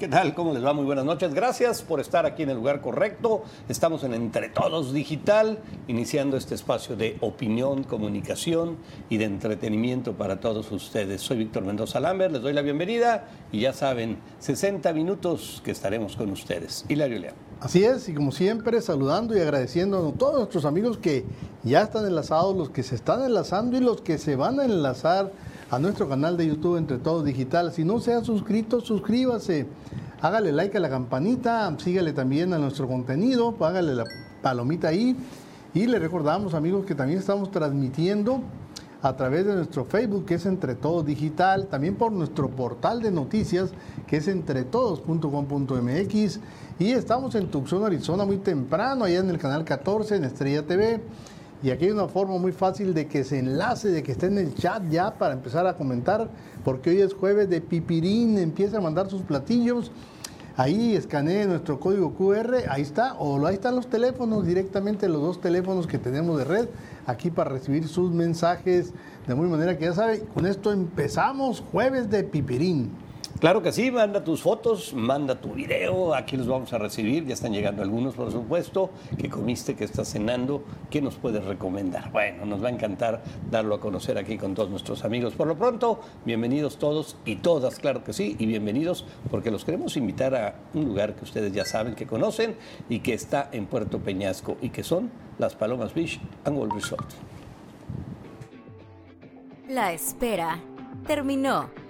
¿Qué tal? ¿Cómo les va? Muy buenas noches. Gracias por estar aquí en el lugar correcto. Estamos en Entre Todos Digital, iniciando este espacio de opinión, comunicación y de entretenimiento para todos ustedes. Soy Víctor Mendoza Lambert, les doy la bienvenida y ya saben, 60 minutos que estaremos con ustedes. Hilario León. Así es, y como siempre, saludando y agradeciendo a todos nuestros amigos que ya están enlazados, los que se están enlazando y los que se van a enlazar a nuestro canal de YouTube Entre Todos Digital. Si no se ha suscrito, suscríbase, hágale like a la campanita, sígale también a nuestro contenido, hágale la palomita ahí. Y le recordamos, amigos, que también estamos transmitiendo a través de nuestro Facebook, que es Entre Todos Digital, también por nuestro portal de noticias, que es entretodos.com.mx. Y estamos en Tucson, Arizona, muy temprano, allá en el canal 14, en Estrella TV. Y aquí hay una forma muy fácil de que se enlace, de que esté en el chat ya para empezar a comentar, porque hoy es jueves de pipirín, empieza a mandar sus platillos. Ahí escanee nuestro código QR, ahí está, o ahí están los teléfonos, directamente los dos teléfonos que tenemos de red, aquí para recibir sus mensajes, de muy manera que ya sabe, con esto empezamos jueves de pipirín. Claro que sí, manda tus fotos, manda tu video, aquí los vamos a recibir, ya están llegando algunos por supuesto, ¿qué comiste, qué estás cenando, qué nos puedes recomendar. Bueno, nos va a encantar darlo a conocer aquí con todos nuestros amigos. Por lo pronto, bienvenidos todos y todas, claro que sí, y bienvenidos porque los queremos invitar a un lugar que ustedes ya saben, que conocen y que está en Puerto Peñasco y que son las Palomas Beach World Resort. La espera terminó.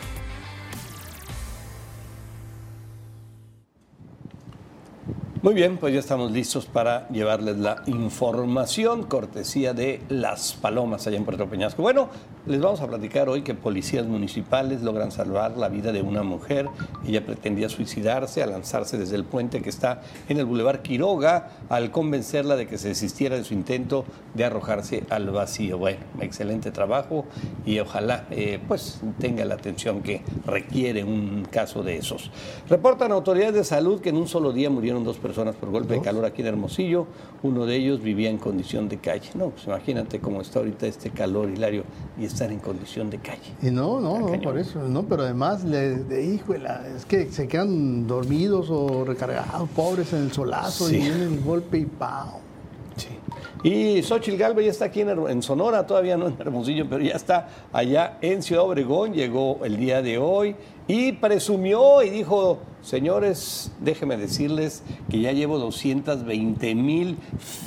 Muy bien, pues ya estamos listos para llevarles la información, cortesía de Las Palomas allá en Puerto Peñasco. Bueno, les vamos a platicar hoy que policías municipales logran salvar la vida de una mujer. Ella pretendía suicidarse al lanzarse desde el puente que está en el Boulevard Quiroga al convencerla de que se desistiera de su intento de arrojarse al vacío. Bueno, excelente trabajo y ojalá eh, pues tenga la atención que requiere un caso de esos. Reportan autoridades de salud que en un solo día murieron dos personas por golpe de calor aquí en Hermosillo. Uno de ellos vivía en condición de calle. No, pues imagínate cómo está ahorita este calor, Hilario, y estar en condición de calle. Y no, no, no, por eso, no, pero además, le, de, es que se quedan dormidos o recargados, pobres en el solazo, y viene el golpe y ¡pau! Sí. Y Xochitl Galvez ya está aquí en, Sonora, todavía no en Hermosillo, pero ya está allá en Ciudad Obregón, llegó el día de hoy y presumió y dijo, señores, déjenme decirles que ya llevo 220 mil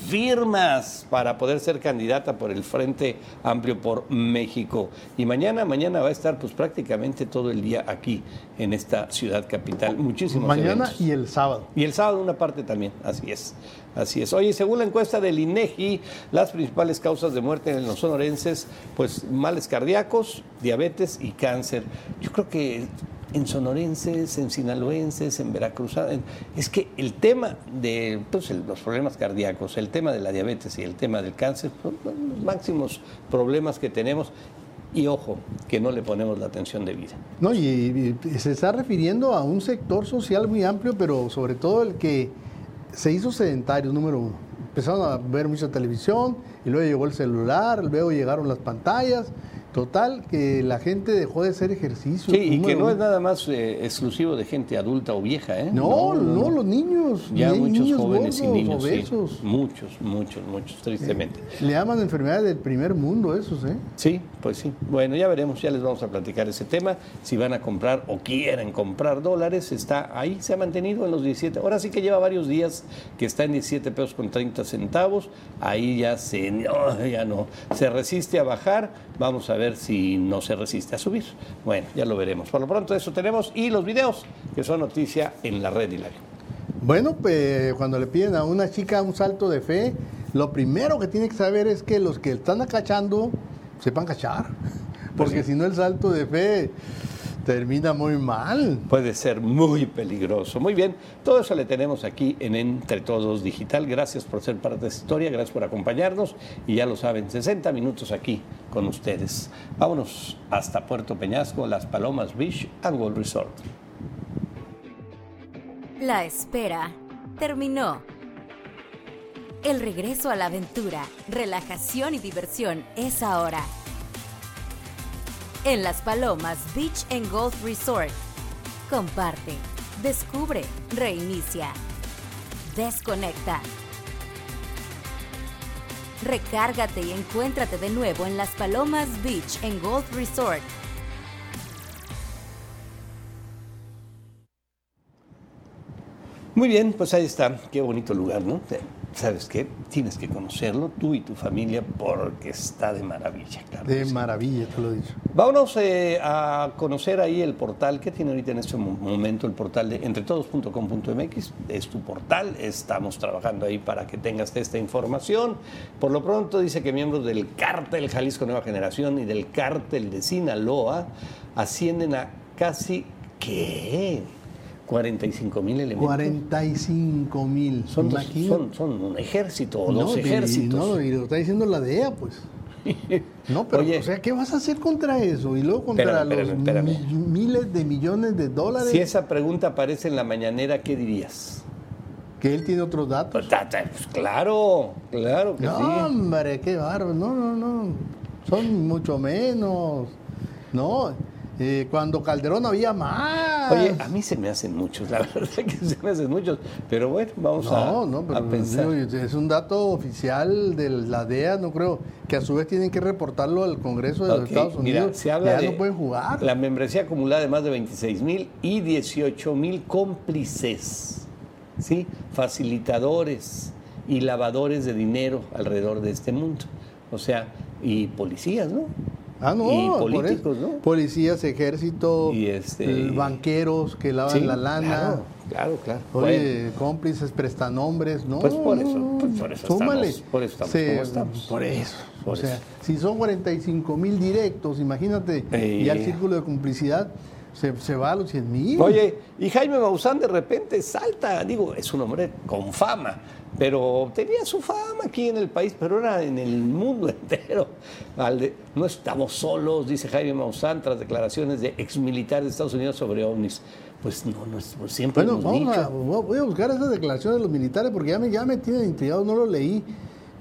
firmas para poder ser candidata por el Frente Amplio por México. Y mañana, mañana va a estar pues prácticamente todo el día aquí en esta ciudad capital. Muchísimos Mañana y el sábado. Y el sábado una parte también, así es. Así es. Oye, según la encuesta del INEGI, las principales causas de muerte en los sonorenses, pues males cardíacos, diabetes y cáncer. Yo creo que en sonorenses, en sinaloenses, en Veracruz. Es que el tema de pues, los problemas cardíacos, el tema de la diabetes y el tema del cáncer son los máximos problemas que tenemos. Y ojo, que no le ponemos la atención debida. No, y, y se está refiriendo a un sector social muy amplio, pero sobre todo el que se hizo sedentario, número uno. Empezaron a ver mucha televisión y luego llegó el celular, luego llegaron las pantallas Total, que la gente dejó de hacer ejercicio. Sí, y que no es nada más eh, exclusivo de gente adulta o vieja, ¿eh? No, no, los niños. Ya muchos jóvenes y niños. muchos, muchos, muchos, tristemente. le llaman enfermedades del primer mundo esos, ¿eh? Sí, pues sí. Bueno, ya veremos, ya les vamos a platicar ese tema. Si van a comprar o quieren comprar dólares, está ahí, se ha mantenido en los 17. Ahora sí que lleva varios días que está en 17 pesos con 30 centavos. Ahí ya se, no, ya no, se resiste a bajar. Vamos a ver si no se resiste a subir. Bueno, ya lo veremos. Por lo pronto eso tenemos y los videos que son noticia en la red, Hilario. Bueno, pues cuando le piden a una chica un salto de fe, lo primero que tiene que saber es que los que están acachando sepan cachar. Pues Porque si no el salto de fe Termina muy mal. Puede ser muy peligroso. Muy bien, todo eso le tenemos aquí en Entre Todos Digital. Gracias por ser parte de esta historia, gracias por acompañarnos y ya lo saben, 60 minutos aquí con ustedes. Vámonos hasta Puerto Peñasco, Las Palomas Beach and World Resort. La espera terminó. El regreso a la aventura, relajación y diversión es ahora en Las Palomas Beach and Golf Resort. Comparte, descubre, reinicia, desconecta. Recárgate y encuéntrate de nuevo en Las Palomas Beach and Golf Resort. Muy bien, pues ahí está. Qué bonito lugar, ¿no? ¿Sabes qué? Tienes que conocerlo, tú y tu familia, porque está de maravilla. Claro de maravilla, te lo he dicho. Vámonos eh, a conocer ahí el portal que tiene ahorita en este momento el portal de entretodos.com.mx. Es tu portal, estamos trabajando ahí para que tengas esta información. Por lo pronto dice que miembros del cártel Jalisco Nueva Generación y del cártel de Sinaloa ascienden a casi, ¿qué? 45 mil elementos. 45 mil. Son, son, un ejército o dos ejércitos. no, y lo está diciendo la DEA, pues. No, pero, o sea, ¿qué vas a hacer contra eso? Y luego contra los miles de millones de dólares. Si esa pregunta aparece en la mañanera, ¿qué dirías? Que él tiene otros datos. Pues, pues claro, claro que no, sí. No, hombre, qué bárbaro. No, no, no. Son mucho menos. No, eh, cuando Calderón había más. Oye, a mí se me hacen muchos, la verdad que se me hacen muchos, pero bueno, vamos a, no, pero pensar. es un dato oficial de la DEA, no creo, que a su vez tienen que reportarlo al Congreso de los Estados Unidos. Mira, se habla ya no pueden jugar. La membresía acumulada de más de 26 mil y 18 mil cómplices, ¿sí? facilitadores y lavadores de dinero alrededor de este mundo. O sea, y policías, ¿no? Ah, no, y políticos, ¿no? Policías, ejército, y este... banqueros que lavan la lana. Claro, claro. Oye, cómplices, prestanombres, ¿no? Pues por eso, pues por eso estamos, por eso estamos, Por eso. o sea, si son 45 mil directos, imagínate, y al círculo de complicidad, se, se, va a los 100 mil. Oye, y Jaime Maussan de repente salta, digo, es un hombre con fama, pero tenía su fama aquí en el país, pero era en el mundo entero. no estamos solos, dice Jaime Maussan, tras declaraciones de exmilitares de Estados Unidos sobre ovnis. Pues no, no es, pues siempre bueno, vamos A, voy a buscar esas declaraciones de los militares porque ya me, ya me tienen intrigado, no lo leí,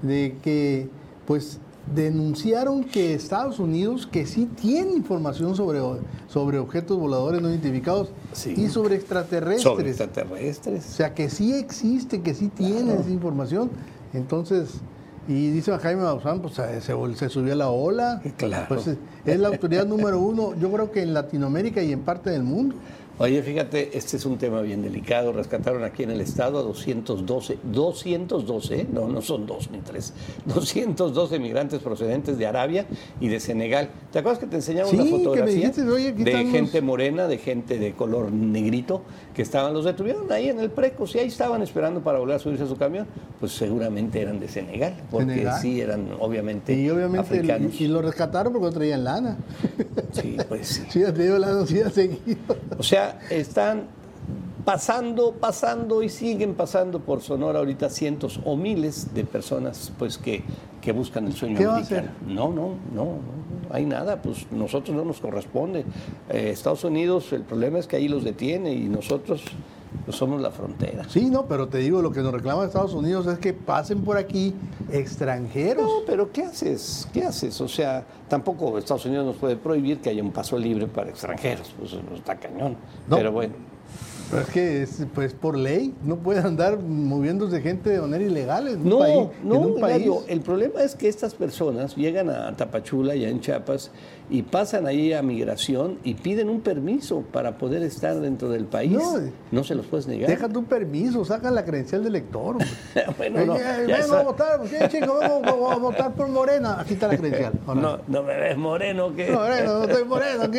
de que pues denunciaron que Estados Unidos, que sí tiene información sobre, sobre objetos voladores no identificados y sobre extraterrestres. Sobre extraterrestres. O sea, que sí existe, que sí tiene esa información. Entonces, y dice Jaime Maussan, pues se, se, subió a la ola. Claro. Pues es la autoridad número uno, yo creo que en Latinoamérica y en parte del mundo. Oye, fíjate, este es un tema bien delicado. Rescataron aquí en el estado a 212, 212, no, no son dos ni tres, 212 migrantes procedentes de Arabia y de Senegal. ¿Te acuerdas que te enseñamos una fotografía de gente morena, de gente de color negrito, que estaban, los detuvieron ahí en el preco, y ahí estaban esperando para volver a subirse a su camión? Pues seguramente eran de Senegal, porque sí eran obviamente, y obviamente africanos. y lo rescataron porque no traían lana. Sí, pues sí. Sí, ha lana, sí ha seguido. O sea, están pasando, pasando y siguen pasando por Sonora ahorita cientos o miles de personas pues que, que buscan el sueño ¿Qué americano. No, no, no, no, hay nada, pues nosotros no nos corresponde. Eh, Estados Unidos, el problema es que ahí los detiene y nosotros pues, somos la frontera. Sí, no, pero te digo, lo que nos reclama Estados Unidos es que pasen por aquí extranjeros. No, pero ¿qué haces? ¿Qué haces? O sea, tampoco Estados Unidos nos puede prohibir que haya un paso libre para extranjeros, pues está cañón. Pero bueno. Pero es que es, pues por ley no puede andar moviéndose gente de manera ilegal en no, un país. No, en un país. el problema es que estas personas llegan a Tapachula, ya en Chiapas, y pasan ahí a migración y piden un permiso para poder estar dentro del país. No, no se los puedes negar. Déjate un permiso, saca la credencial del lector. bueno, no, vengo a votar, ¿qué, chico? Vengo a votar por Morena. Aquí está la credencial. No, no me ves moreno. ¿qué? Moreno, no estoy moreno. Aquí,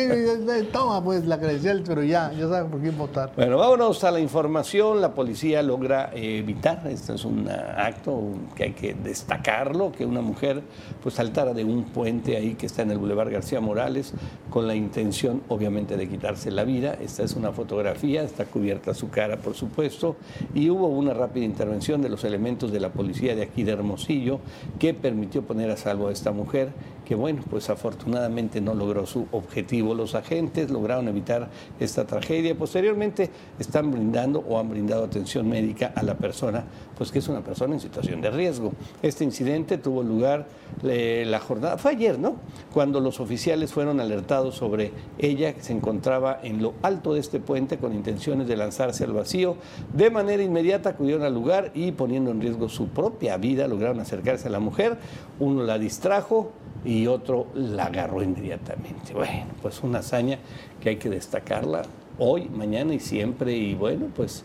toma pues la credencial, pero ya, ya sabes por quién votar. Bueno, Vámonos a la información. La policía logra evitar, este es un acto que hay que destacarlo, que una mujer pues saltara de un puente ahí que está en el Boulevard García Morales con la intención obviamente de quitarse la vida. Esta es una fotografía, está cubierta su cara por supuesto y hubo una rápida intervención de los elementos de la policía de aquí de Hermosillo que permitió poner a salvo a esta mujer que bueno, pues afortunadamente no logró su objetivo. Los agentes lograron evitar esta tragedia. Posteriormente están brindando o han brindado atención médica a la persona, pues que es una persona en situación de riesgo. Este incidente tuvo lugar eh, la jornada, fue ayer, ¿no? Cuando los oficiales fueron alertados sobre ella, que se encontraba en lo alto de este puente con intenciones de lanzarse al vacío. De manera inmediata acudieron al lugar y poniendo en riesgo su propia vida, lograron acercarse a la mujer. Uno la distrajo y otro la agarró inmediatamente. Bueno, pues una hazaña que hay que destacarla hoy, mañana y siempre. Y bueno, pues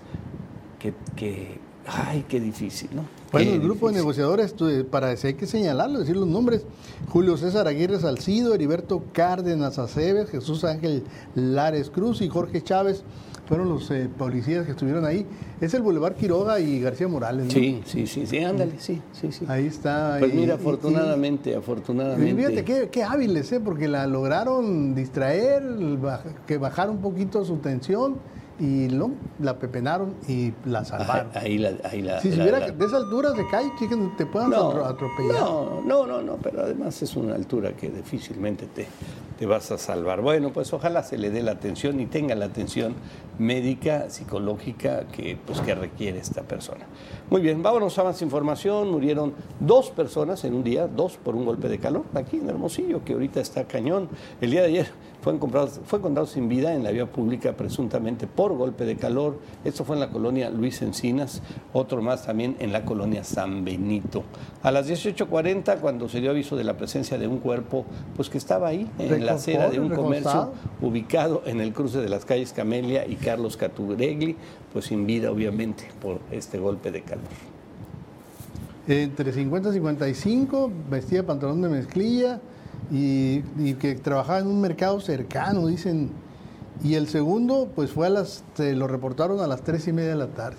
que, que ay, qué difícil, ¿no? Bueno, el grupo de negociadores, para eso hay que señalarlo, decir los nombres, Julio César Aguirre Salcido, Heriberto Cárdenas Aceves, Jesús Ángel Lares Cruz y Jorge Chávez fueron los eh, policías que estuvieron ahí. Es el Boulevard Quiroga y García Morales, ¿no? Sí, sí, sí, sí, ándale, sí, sí, sí. Ahí está. Pues mira, afortunadamente, afortunadamente. fíjate qué, qué, hábiles, ¿eh? Porque la lograron distraer, que bajar un poquito su tensión y lo, la pepenaron y la salvaron. Ahí la, ahí la, si hubiera de esa altura se cae, te puedan atropellar. No, no, no, no, pero además es una altura que difícilmente te, te vas a salvar. Bueno, pues ojalá se le dé la atención y tenga la atención médica, psicológica que, pues, que requiere esta persona. Muy bien, vámonos a más información. Murieron dos personas en un día, dos por un golpe de calor, aquí en Hermosillo, que ahorita está cañón. El día de ayer fue encontrado, fue encontrado sin vida en la vía pública presuntamente por golpe de calor. Esto fue en la colonia Luis Encinas, otro más también en la colonia San Benito. A las 18.40, cuando se dio aviso de la presencia de un cuerpo, pues que estaba ahí, en la acera de un comercio ubicado en el cruce de las calles Camelia y Carlos Caturegli, pues sin vida obviamente por este golpe de calor. Entre 50 y 55, vestía pantalón de mezclilla, y, que trabajaba en un mercado cercano, dicen. Y el segundo, pues fue a las, se lo reportaron a las tres y media de la tarde.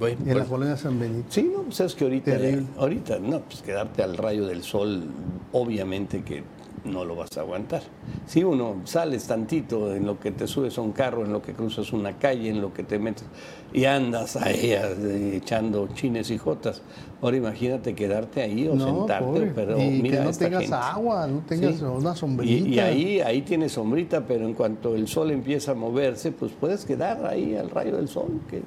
en la pues, colonia San Benito. Sí, no, pues es que ahorita, ahorita, no, pues quedarte al rayo del sol, obviamente que no lo vas a aguantar. Si uno sales tantito en lo que te subes a un carro, en lo que cruzas una calle, en lo que te metes y andas ahí echando chines y jotas. Ahora imagínate quedarte ahí o sentarte, pero y mira que no tengas agua, no tengas una sombrita. Y, ahí, ahí tienes sombrita, pero en cuanto el sol empieza a moverse, pues puedes quedar ahí al rayo del sol, que,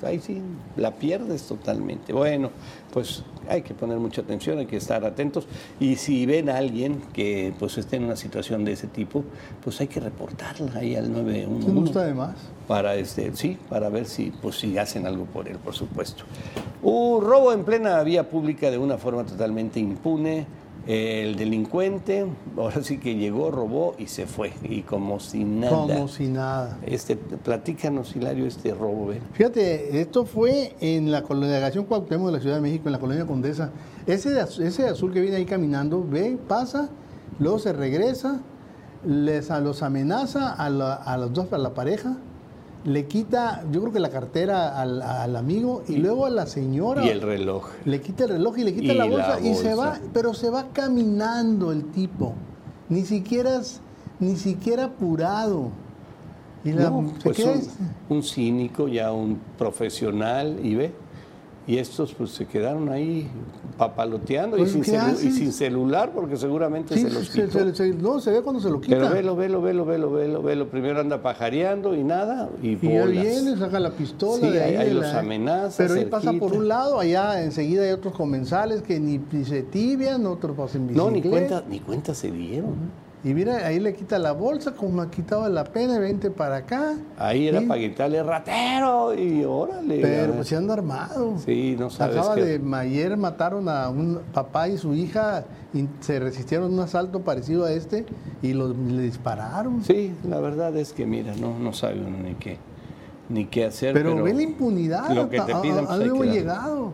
que ahí sí la pierdes totalmente. Bueno, pues hay que poner mucha atención, hay que estar atentos y si ven a alguien que pues esté en una situación de ese tipo, pues hay que reportarla ahí al 911. ¿No está de más? Para este, sí, para ver si pues si hacen algo por él, por supuesto. Un robo en plena vía pública de una forma totalmente impune el delincuente, ahora sí que llegó, robó y se fue, y como si nada. Como si nada. Este, platícanos, Hilario, este robo. Fíjate, esto fue en la delegación Cuauhtémoc de la Ciudad de México, en la colonia Condesa. Ese, ese azul que viene ahí caminando, ve, pasa, luego se regresa, les los amenaza a, a los dos, a la pareja, le quita, yo creo que la cartera al, amigo y, luego a la señora. Y el reloj. Le quita el reloj y le quita la, bolsa, y se va, pero se va caminando el tipo. Ni siquiera, ni siquiera apurado. Y la, pues un, cínico, ya un profesional, y ve. Y estos pues se quedaron ahí papaloteando y, pues, sin y, sin celular porque seguramente se los quitó. no, se ve cuando se lo quita. Pero velo, velo, velo, velo, velo, velo. Primero anda pajareando y nada y, y viene, saca la pistola. Sí, de ahí, ahí los amenaza. Pero ahí pasa por un lado, allá enseguida hay otros comensales que ni, se tibian, otros pasan bicicleta. No, ni cuenta, ni cuenta se dieron. Y mira, ahí le quita la bolsa, como ha quitado la pena, vente para acá. Ahí era para quitarle ratero y órale. Pero pues se anda armado. Sí, no sabes Acaba de ayer mataron a un papá y su hija y se resistieron a un asalto parecido a este y los, le dispararon. Sí, la verdad es que mira, no, no sabe uno ni qué, ni qué hacer. Pero, ve la impunidad. Lo que te piden, a, pues, llegado.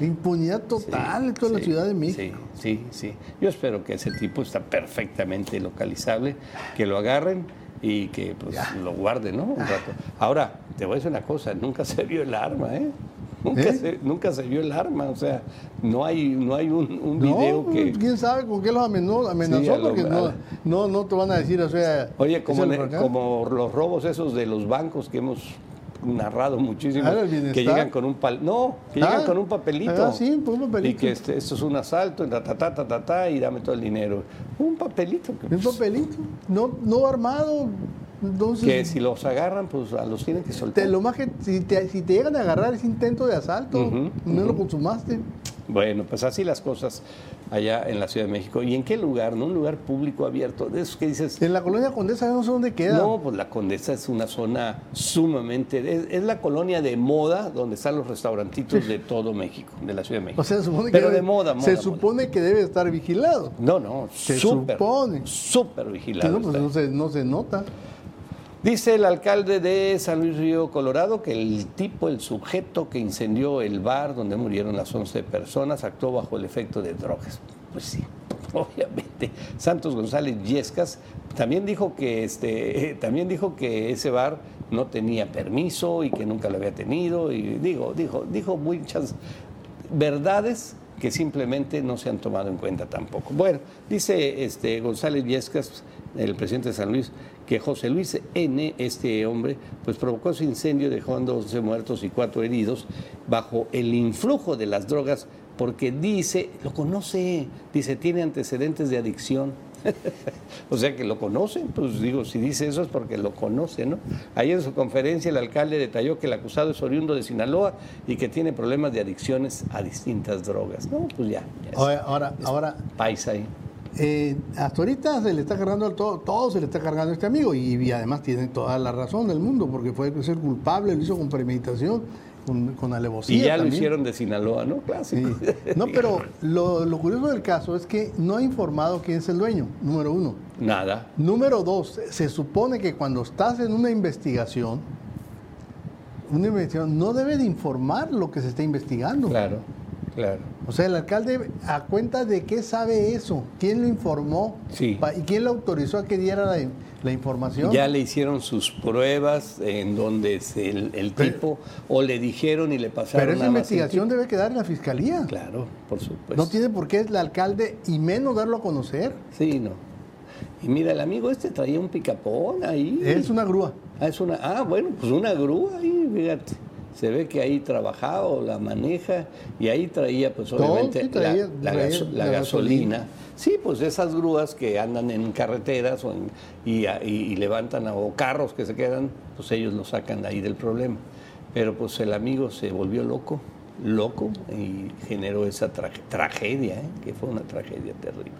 Impunidad total en toda la Ciudad de México. Sí, sí, sí. Yo espero que ese tipo está perfectamente localizable, que lo agarren y que pues, lo guarde, ¿no? Un rato. Ahora, te voy a decir una cosa, nunca se vio el arma, ¿eh? Nunca, ¿Eh? se, nunca se vio el arma, o sea, no hay, no hay un, un video no, que... quién sabe con qué los amenazó, amenazó Sí, lo- porque no, no, no te van a decir, o sea. Oye, como, como los robos esos de los bancos que hemos narrado muchísimo, Ah, que llegan con un pal no, que Ah, llegan con un papelito. ah, sí, pues un papelito. Y que este, esto es un asalto, ta, ta, ta, ta, ta, ta, y dame todo el dinero. Un papelito. Un papelito, no, no armado. Entonces, que si los agarran, pues a los tienen que soltar. te, lo más que si te, si te llegan a agarrar ese intento de asalto, no lo consumaste. Bueno, pues así las cosas allá en la Ciudad de México. ¿Y en qué lugar? ¿No? Un lugar público abierto. De esos que dices, En la colonia Condesa no sé dónde queda. No, pues la Condesa es una zona sumamente... Es, es la colonia de moda donde están los restaurantitos de todo México, de la Ciudad de México. o sea, se supone que Pero debe- de moda, moda. se moda. supone que debe estar vigilado. No, no, Se súper, supone. súper vigilado. no, pues no se, no se nota. Dice el alcalde de San Luis Río Colorado que el tipo, el sujeto que incendió el bar donde murieron las 11 personas, actuó bajo el efecto de drogas. Pues sí, obviamente. Santos González Yescas también dijo que este, también dijo que ese bar no tenía permiso y que nunca lo había tenido. Y digo, dijo, dijo muchas verdades que simplemente no se han tomado en cuenta tampoco. Bueno, dice este González Yescas, el presidente de San Luis, que José Luis N., este hombre, pues provocó ese incendio dejando 11 muertos y 4 heridos bajo el influjo de las drogas porque dice, lo conoce, dice, tiene antecedentes de adicción. o sea que lo conoce, pues digo, si dice eso es porque lo conoce, ¿no? Ayer en su conferencia el alcalde detalló que el acusado es oriundo de Sinaloa y que tiene problemas de adicciones a distintas drogas. No, pues ya, ya es Ahora, ahora, ahora paisa ahí. Eh, hasta ahorita se le está cargando al todo, todo se le está cargando a este amigo y, y además tiene toda la razón del mundo porque fue ser culpable, lo hizo con premeditación, con, con alevosía. Y ya lo hicieron de Sinaloa, ¿no? Clásico. Sí. No, pero lo, lo curioso del caso es que no ha informado quién es el dueño, número uno. Nada. Número dos, se supone que cuando estás en una investigación, una investigación no debe de informar lo que se está investigando. Claro, claro. O sea, el alcalde, ¿a cuenta de qué sabe eso? ¿Quién lo informó? Sí. ¿Y quién lo autorizó a que diera la, la información? Ya le hicieron sus pruebas en donde el, el Pero- tipo o le dijeron y le pasaron Pero esa investigación debe quedar en la fiscalía. Claro, por supuesto. No tiene por qué el alcalde y menos darlo a conocer. Sí, no. Y mira, el amigo este traía un picapón ahí. Es una grúa. Ah, es una, ah, bueno, pues una grúa ahí, fíjate. Se ve que ahí trabajaba o la maneja y ahí traía, pues obviamente, sí, traía- la, la traía gaso- la la gasolina. gasolina. Sí, pues esas grúas que andan en carreteras o en- y, a- y- y levantan, a- o carros que se quedan, pues ellos lo sacan de ahí del problema. Pero pues el amigo se volvió loco, loco, y generó esa tra- tragedia, ¿eh? que fue una tragedia terrible.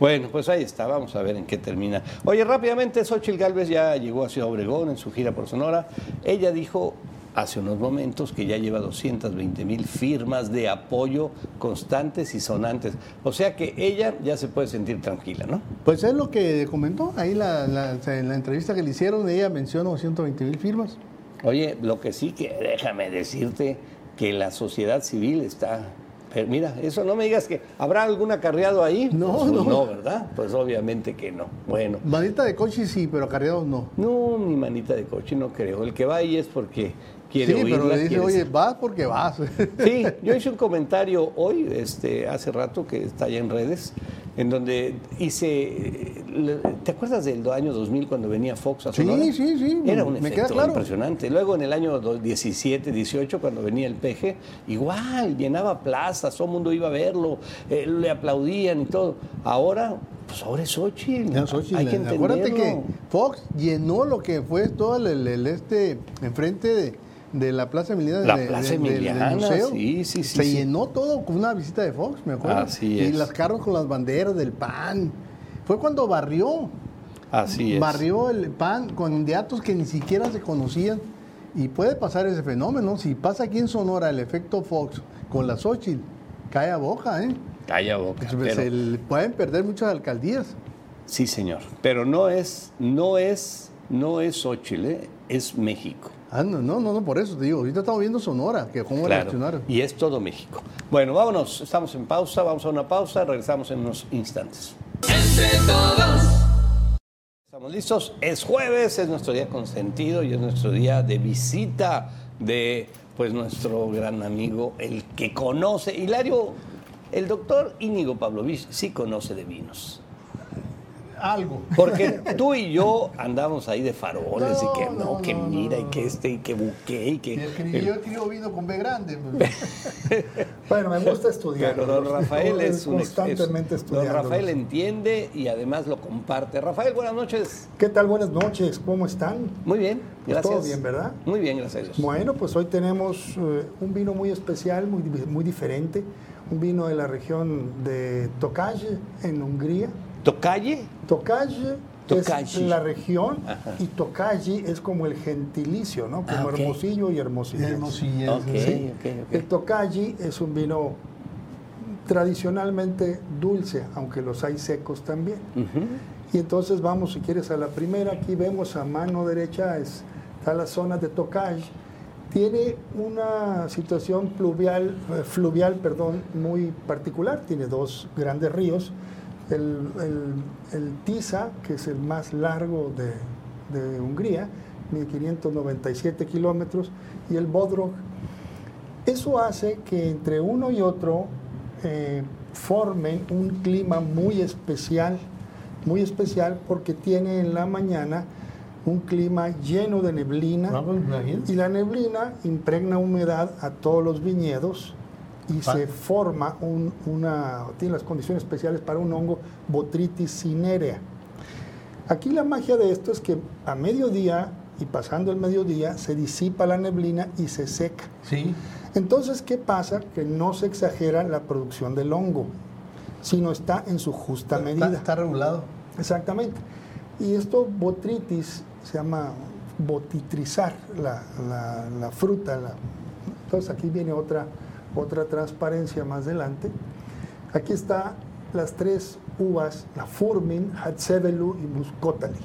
Bueno, pues ahí está, vamos a ver en qué termina. Oye, rápidamente, Xochitl Galvez ya llegó a Ciudad Obregón en su gira por Sonora. Ella dijo hace unos momentos que ya lleva 220 mil firmas de apoyo constantes y sonantes. O sea que ella ya se puede sentir tranquila, ¿no? Pues es lo que comentó ahí la- la- en la entrevista que le hicieron, ella mencionó 120 mil firmas. Oye, lo que sí que déjame decirte que la sociedad civil está... Pero mira, eso no me digas que habrá algún acarreado ahí. No, Pues, no. No, ¿verdad? Pues obviamente que no. Bueno, Manita de coche sí, pero carreados no. no, mi manita de coche no creo. El que va ahí es porque quiere sí, oírla, pero le dice, oye, ser- vas porque vas. Sí, yo hice un comentario hoy, este, hace rato que está allá en redes, en donde hice, eh, ¿te acuerdas del año 2000 cuando venía Fox a Sí, Sonora? sí, sí, Era un me queda claro. impresionante. Luego en el año do- 17, 18, cuando venía el peje, igual, llenaba plazas, todo el mundo iba a verlo, eh, le aplaudían y todo. Ahora, pues ahora es Xochitl. Ya, Xochitl, Hay que entenderlo. acuérdate que Fox llenó lo que fue todo el, el- el este enfrente de, de la Plaza Emiliana La de- Plaza de- de- del museo. sí, sí, sí, Se sí. llenó todo con una visita de Fox, me acuerdo. Así y es. las carros con las banderas del PAN. Fue cuando barrió, Así es. barrió el PAN con candidatos que ni siquiera se conocían. Y puede pasar ese fenómeno. Si pasa aquí en Sonora el efecto Fox con la Xochitl, cae a boca, ¿eh? Calla boca. Se pero- le pueden perder muchas alcaldías. Sí, señor. Pero no es, no es, no es Xochitl, ¿eh? es México. Ah, no, no, no, no, por eso te digo. Ahorita estamos viendo Sonora, que cómo Claro. reaccionaron. Y es todo México. Bueno, vámonos. Estamos en pausa. Vamos a una pausa. Regresamos en unos instantes. Entre todos. Estamos Estamos listos. Es jueves, es nuestro día consentido y es nuestro día de visita de pues nuestro gran amigo, el que conoce, Hilario, el doctor Íñigo Pavlovich sí conoce de vinos algo. Porque tú y yo andamos ahí de faroles y que no, que mira y que este y que buque y que. yo escribo vino con B grande. Pues. bueno, me gusta estudiar. Pero don Rafael es un constantemente estudiando. Don Rafael entiende y además lo comparte. Rafael, buenas noches. ¿Qué tal? Buenas noches. ¿Cómo están? Muy bien, pues gracias. Todo bien, ¿verdad? Muy bien, gracias. Bueno, pues hoy tenemos eh, un vino muy especial, muy, muy diferente. Un vino de la región de Tokaji, en Hungría. ¿Tocalle? Tocalle es la región y Tocalle es como el gentilicio, ¿no? Como ah, Hermosillo y Hermosillo. Hermosillo. el Tocalle es un vino tradicionalmente dulce, aunque los hay secos también. Y entonces vamos, si quieres, a la primera. Aquí vemos a mano derecha está la zona de Tocalle. Tiene una situación pluvial, eh, fluvial perdón, muy particular. Tiene dos grandes ríos el, el, Tisa, que es el más largo de, de Hungría, 1597 kilómetros, y el Bodrog. Eso hace que entre uno y otro eh, formen un clima muy especial, muy especial porque tiene en la mañana un clima lleno de neblina ah, pues, y la neblina impregna humedad a todos los viñedos y se forma una, tiene las condiciones especiales para un hongo Botrytis cinerea. Aquí la magia de esto es que a mediodía y pasando el mediodía se disipa la neblina y se seca. Sí. Entonces, ¿qué pasa? Que no se exagera la producción del hongo, sino está en su justa medida. Está, regulado. Exactamente. Y esto botritis se llama botitrizar la, la fruta. entonces aquí viene otra otra transparencia más adelante. Aquí está las tres uvas, la Furmin, Hatzevelu y Muscotali.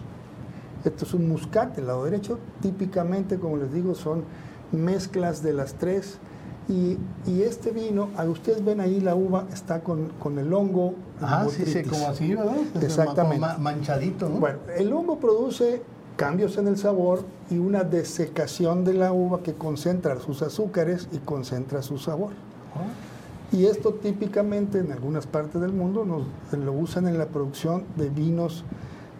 Esto es un muscat, el lado derecho. Típicamente, como les digo, son mezclas de las tres. Y, este vino, ustedes ven ahí la uva, está con, el hongo. Ah, sí, sí, como así, ¿verdad? Exactamente. manchadito, ¿no? Bueno, el hongo produce cambios en el sabor y una desecación de la uva que concentra sus azúcares y concentra su sabor. Y esto típicamente en algunas partes del mundo nos, lo usan en la producción de vinos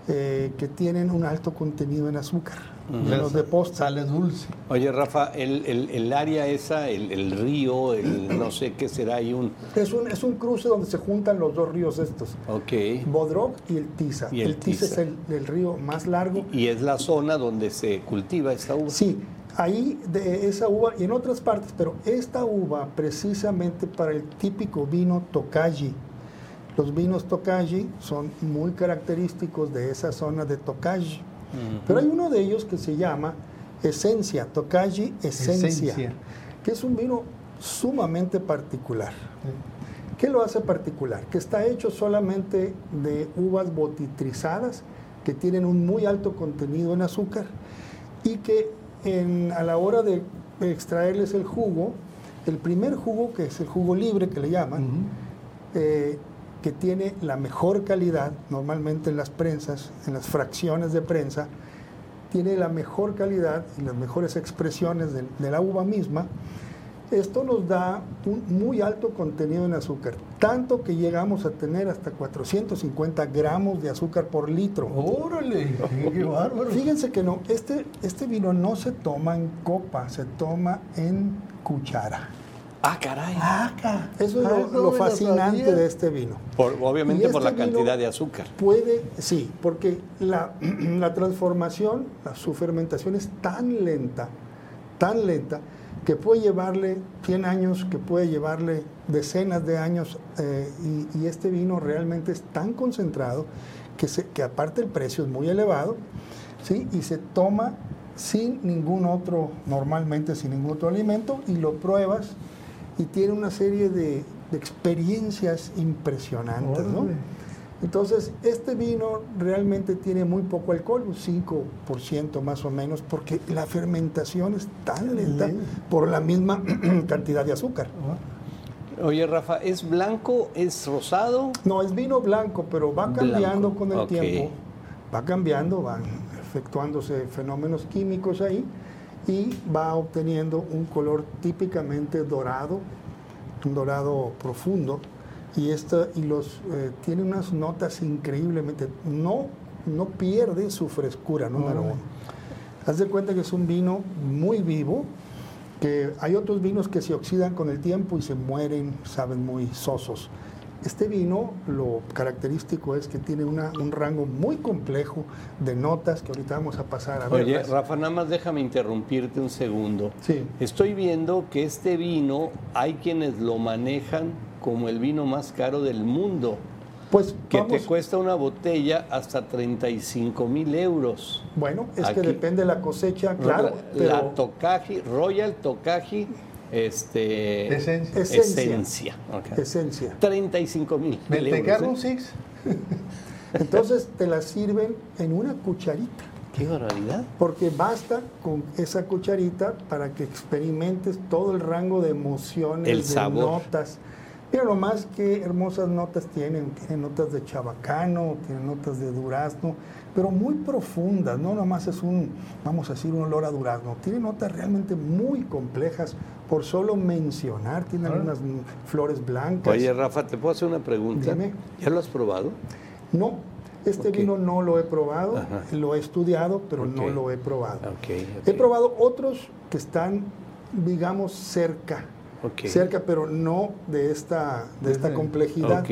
eh, que tienen un alto contenido en azúcar, los de postre. Sale dulce. Oye, Rafa, el, área esa, el, río, el no sé qué será, hay un... Es, un... es un cruce donde se juntan los dos ríos estos. Ok. Bodrog y el Tiza. Y el, Tiza, es el, río más largo. Y, es la zona donde se cultiva esta uva. Sí, ahí de esa uva y en otras partes, pero esta uva precisamente para el típico vino Tokaji los vinos Tokaji son muy característicos de esa zona de Tokaji. Pero hay uno de ellos que se llama Esencia, Tokaji Esencia, que es un vino sumamente particular. ¿Qué lo hace particular? Que está hecho solamente de uvas botitrizadas que tienen un muy alto contenido en azúcar y que a la hora de extraerles el jugo, el primer jugo, que es el jugo libre que le llaman, que tiene la mejor calidad, normalmente en las prensas, en las fracciones de prensa, tiene la mejor calidad y las mejores expresiones de, la uva misma, esto nos da un muy alto contenido en azúcar, tanto que llegamos a tener hasta 450 gramos de azúcar por litro. ¡Órale! ¡Qué bárbaro! Fíjense que no, este, este vino no se toma en copa, se toma en cuchara. Ah, caray. Ah, Eso es lo, fascinante de este vino. obviamente por la este cantidad de azúcar. Puede, sí, porque la, transformación, su fermentación es tan lenta, tan lenta, que puede llevarle 100 años, que puede llevarle decenas de años, eh, y, este vino realmente es tan concentrado que, que aparte el precio es muy elevado, ¿sí? y se toma sin ningún otro, normalmente sin ningún otro alimento, y lo pruebas y tiene una serie de, experiencias impresionantes, ¿no? Entonces, este vino realmente tiene muy poco alcohol, un 5% más o menos, porque la fermentación es tan lenta por la misma cantidad de azúcar. Oye, Rafa, ¿es blanco? ¿Es rosado? No, es vino blanco, pero va cambiando con el tiempo. va cambiando, van efectuándose fenómenos químicos ahí y va obteniendo un color típicamente dorado, un dorado profundo y esta y los eh, tiene unas notas increíblemente no no pierde su frescura número uno. Haz de cuenta que es un vino muy vivo, que hay otros vinos que se oxidan con el tiempo y se mueren, saben muy sosos. Este vino, lo característico es que tiene una, un rango muy complejo de notas que ahorita vamos a pasar a ver. Oye, Rafa, nada más déjame interrumpirte un segundo. Sí. Estoy viendo que este vino hay quienes lo manejan como el vino más caro del mundo. Pues que vamos- te cuesta una botella hasta 35 mil euros. Bueno, es Aquí. que depende de la cosecha, claro, la, la pero Tokaji, Royal Tokaji, este, Esencia. Esencia. esencia. ok. esencia. 35 mil ¿Me cargo ¿eh? six? Entonces te la sirven en una cucharita. Qué barbaridad. Porque basta con esa cucharita para que experimentes todo el rango de emociones, El de sabor. notas. Mira nomás qué hermosas notas tienen. Tienen notas de chabacano, tienen notas de durazno, pero muy profundas. No nomás es un, vamos a decir, un olor a durazno. Tiene notas realmente muy complejas por solo mencionar. Tiene Ah. algunas flores blancas. Oye, Rafa, ¿te puedo hacer una pregunta? Dime. ¿Ya lo has probado? No, este vino no lo he probado. Ajá. Lo he estudiado, pero no lo he probado. He probado otros que están, digamos, cerca, Cerca, pero no de esta, de esta complejidad. Ok,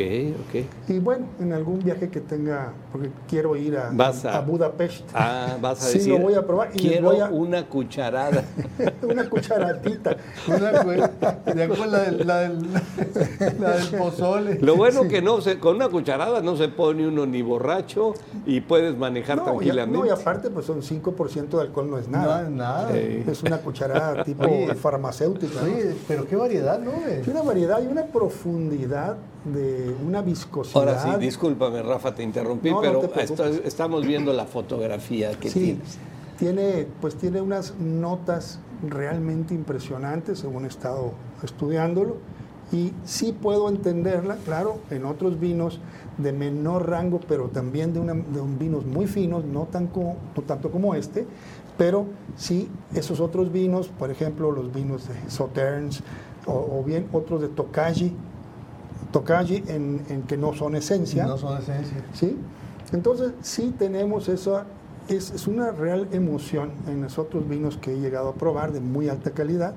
ok. Y bueno, en algún viaje que tenga, porque quiero ir a, Vas a- a Budapest, Ah, vas a Sí, decir. lo voy a probar y Quiero voy a- una cucharada. una cucharatita. Una cu- de acuerdo la del, pozole. Lo bueno que no se, con una cucharada no se pone uno ni borracho y puedes manejar No, y, tranquilamente. no, y aparte, pues son 5% de alcohol, no es nada. No, nada. Es una cucharada tipo Oye, farmacéutica. ¿no? Oye, pero qué variedad, ¿no? una variedad y una profundidad de una viscosidad. Ahora sí, discúlpame, Rafa, te interrumpí, No, no pero te estamos viendo la fotografía que Sí, tienes. tiene, pues tiene unas notas realmente impresionantes, según he estado estudiándolo, y sí puedo entenderla, claro, en otros vinos de menor rango, pero también de, una- de un vinos muy finos, no, tan como- no tanto como este, pero sí esos otros vinos, por ejemplo, los vinos de Sauternes o, o bien otros de Tokaji, Tokaji en, en que no son esencia. No son esencia. ¿sí? Entonces, sí tenemos esa, es, es una real emoción en los otros vinos que he llegado a probar de muy alta calidad,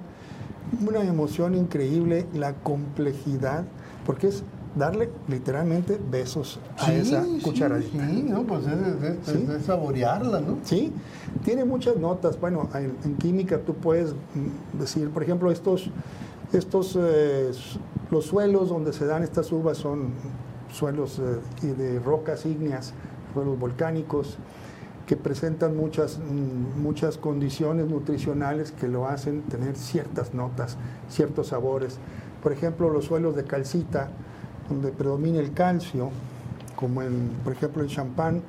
una emoción increíble, la complejidad, porque es darle literalmente besos a esa Sí, cucharadita. Sí, no, pues es, es- es- Sí. es saborearla, ¿no? Sí, tiene muchas notas. Bueno, en, en química tú puedes mm, decir, por ejemplo, estos, estos eh, los suelos donde se dan estas uvas son suelos eh, de rocas ígneas, suelos volcánicos, que presentan muchas, mm, muchas condiciones nutricionales que lo hacen tener ciertas notas, ciertos sabores. Por ejemplo, los suelos de calcita, donde predomina el calcio, como en, por ejemplo, el champán,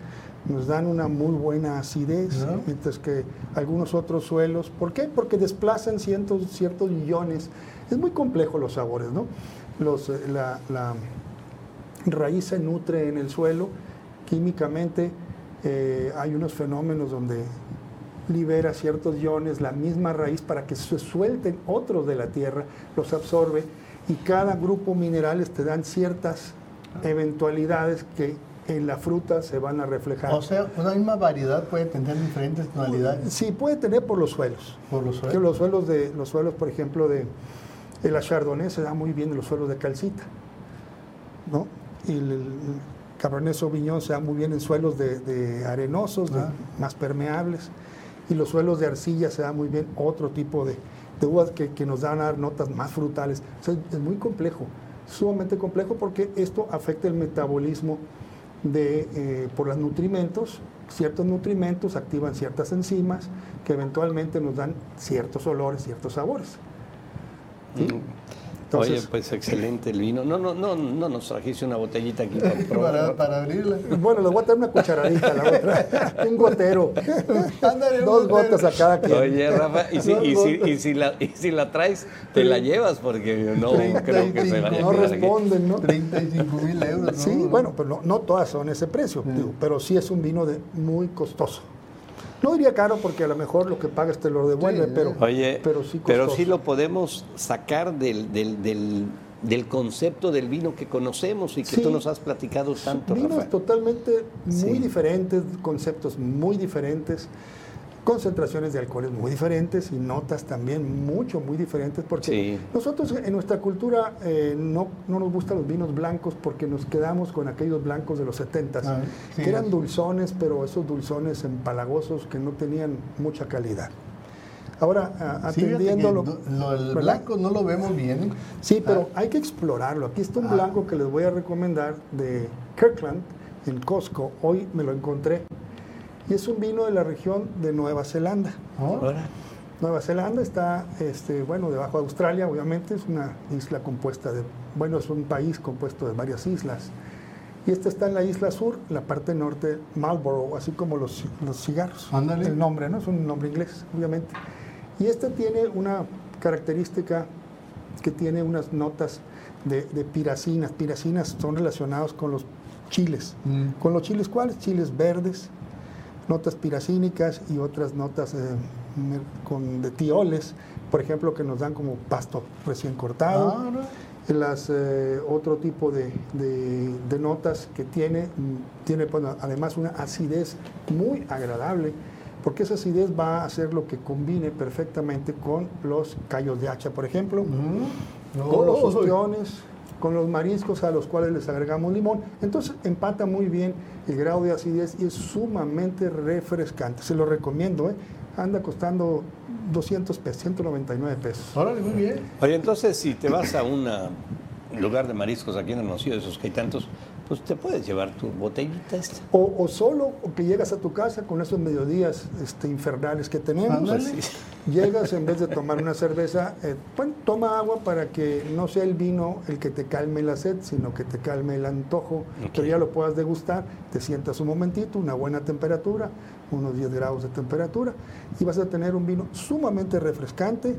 nos dan una muy buena acidez, mientras que algunos otros suelos, ¿por qué? Porque desplazan ciertos, ciertos iones. Es muy complejo los sabores, ¿no? Los, eh, la, la raíz se nutre en el suelo, químicamente eh, hay unos fenómenos donde libera ciertos iones, la misma raíz, para que se suelten otros de la tierra, los absorbe y cada grupo minerales te dan ciertas eventualidades que en la fruta se van a reflejar. O sea, una misma variedad puede tener diferentes tonalidades sí, puede tener por los suelos. por los Que suelos. los suelos de los suelos, por ejemplo, de, la Chardonnay se da muy bien en los suelos de calcita, ¿no? Y el, el Cabernet Sauvignon se da muy bien en suelos de, de arenosos, de- Ah. más permeables, y los suelos de arcilla se da muy bien otro tipo de, de uvas que, que nos dan a dar notas más frutales. O sea, es muy complejo, sumamente complejo porque esto afecta el metabolismo de, eh, por los nutrimentos. Ciertos nutrimentos activan ciertas enzimas que eventualmente nos dan ciertos olores, ciertos sabores. ¿sí? Oye, pues excelente el vino. No, no, no, no nos trajiste una botellita aquí para para, probar. para abrirla. Bueno, les voy a traer una cucharadita, la otra. Un gotero. Ándale, Dos gotero. gotas a cada quien. Oye, Rafa, y si, y, si, y, si la, y si la traes, te la llevas porque no creo que se vaya a no responden, ¿no? 35 mil euros. ¿no? Sí, bueno, pero no, no todas son ese precio, digo, pero sí es un vino de muy costoso. No diría caro porque a lo mejor lo que pagas te lo devuelve, Sí, pero, Oye, pero sí pero sí lo podemos sacar del, del, del, del concepto del vino que conocemos y que Sí. tú nos has platicado tanto, Vinos totalmente muy diferentes, conceptos muy diferentes, concentraciones de alcoholes muy diferentes y notas también mucho, muy diferentes, porque Sí. nosotros en nuestra cultura eh, no, no nos gustan los vinos blancos porque nos quedamos con aquellos blancos de los 70 Ah, sí, que eran dulzones, pero esos dulzones empalagosos que no tenían mucha calidad. Ahora, Sí, atendiendo lo, lo ¿verdad? blanco no lo vemos bien. Sí, pero hay que explorarlo. Aquí está un Ah. blanco que les voy a recomendar de Kirkland, en Costco. Hoy me lo encontré. Y es un vino de la región de Nueva Zelanda. ¿no? Nueva Zelanda está, este, bueno, debajo de Australia, obviamente, es una isla compuesta de, bueno, es un país compuesto de varias islas. Y este está en la isla sur, la parte norte, Marlborough, así como los, los cigarros. Ándale. El nombre, ¿no? Es un nombre inglés, obviamente. Y este tiene una característica que tiene unas notas de, de piracinas. Piracinas son relacionados con los chiles. Mm. ¿Con los chiles cuáles? Chiles verdes, notas piracínicas y otras notas eh, con, de tioles, por ejemplo, que nos dan como pasto recién cortado. Ah, ¿no? Las, eh, otro tipo de, de- de notas que tiene, mm, tiene bueno, además una acidez muy agradable, porque esa acidez va a hacer lo que combine perfectamente con los callos de hacha, por ejemplo, Mm. No, con los ostiones, con los mariscos a los cuales les agregamos limón. Entonces empata muy bien el grado de acidez y es sumamente refrescante. Se lo recomiendo, ¿eh? anda costando 200 pesos, 199 pesos. Órale, muy bien. Oye, entonces si te vas a un lugar de mariscos aquí en Hermosillo, de esos que hay tantos, pues te puedes llevar tu botellita esta. O, o solo o que llegas a tu casa con esos mediodías este, infernales que tenemos. Ándale. Llegas en vez de tomar una cerveza, eh, bueno, toma agua para que no sea el vino el que te calme la sed, sino que te calme el antojo, pero ya lo puedas degustar, te sientas un momentito, una buena temperatura, unos 10 grados de temperatura, y vas a tener un vino sumamente refrescante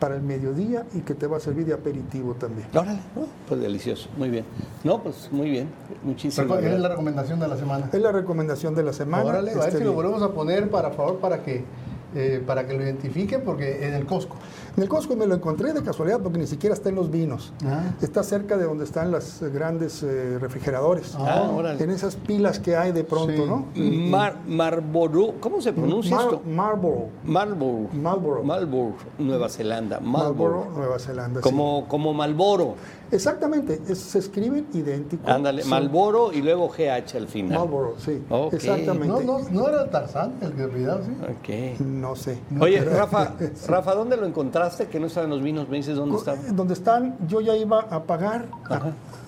para el mediodía y que te va a servir de aperitivo también. Órale, oh, pues delicioso, muy bien. No, pues muy bien, muchísimas ¿cuál es la gracias. recomendación de la semana? Es la recomendación de la semana. Órale, a ver este si lo vino. volvemos a poner, para favor, para que, eh, para que lo identifiquen, porque en el Costco. En el Costco me lo encontré de casualidad porque ni siquiera está en los vinos. Ah. Está cerca de donde están los grandes eh, refrigeradores. Ah, órale. En esas pilas que hay de pronto, Sí. ¿no? Mar, Marlborough, ¿cómo se pronuncia Mar- esto? Marlborough. Marlborough. Marlborough. Marlborough, Nueva Zelanda. Marlborough, Marlborough. Nueva Zelanda. sí. Como, como Malboro. Exactamente, es- se escriben idénticos. Ándale, Malboro y luego GH al final. Marlborough, sí. Exactamente. No, no, no era Tarzán el que olvidaba, ¿sí? Ok. No sé. Oye, Rafa, Rafa, ¿dónde lo encontraste? Que no estaban los vinos, me dices dónde estaba. Donde están, yo ya iba a pagar.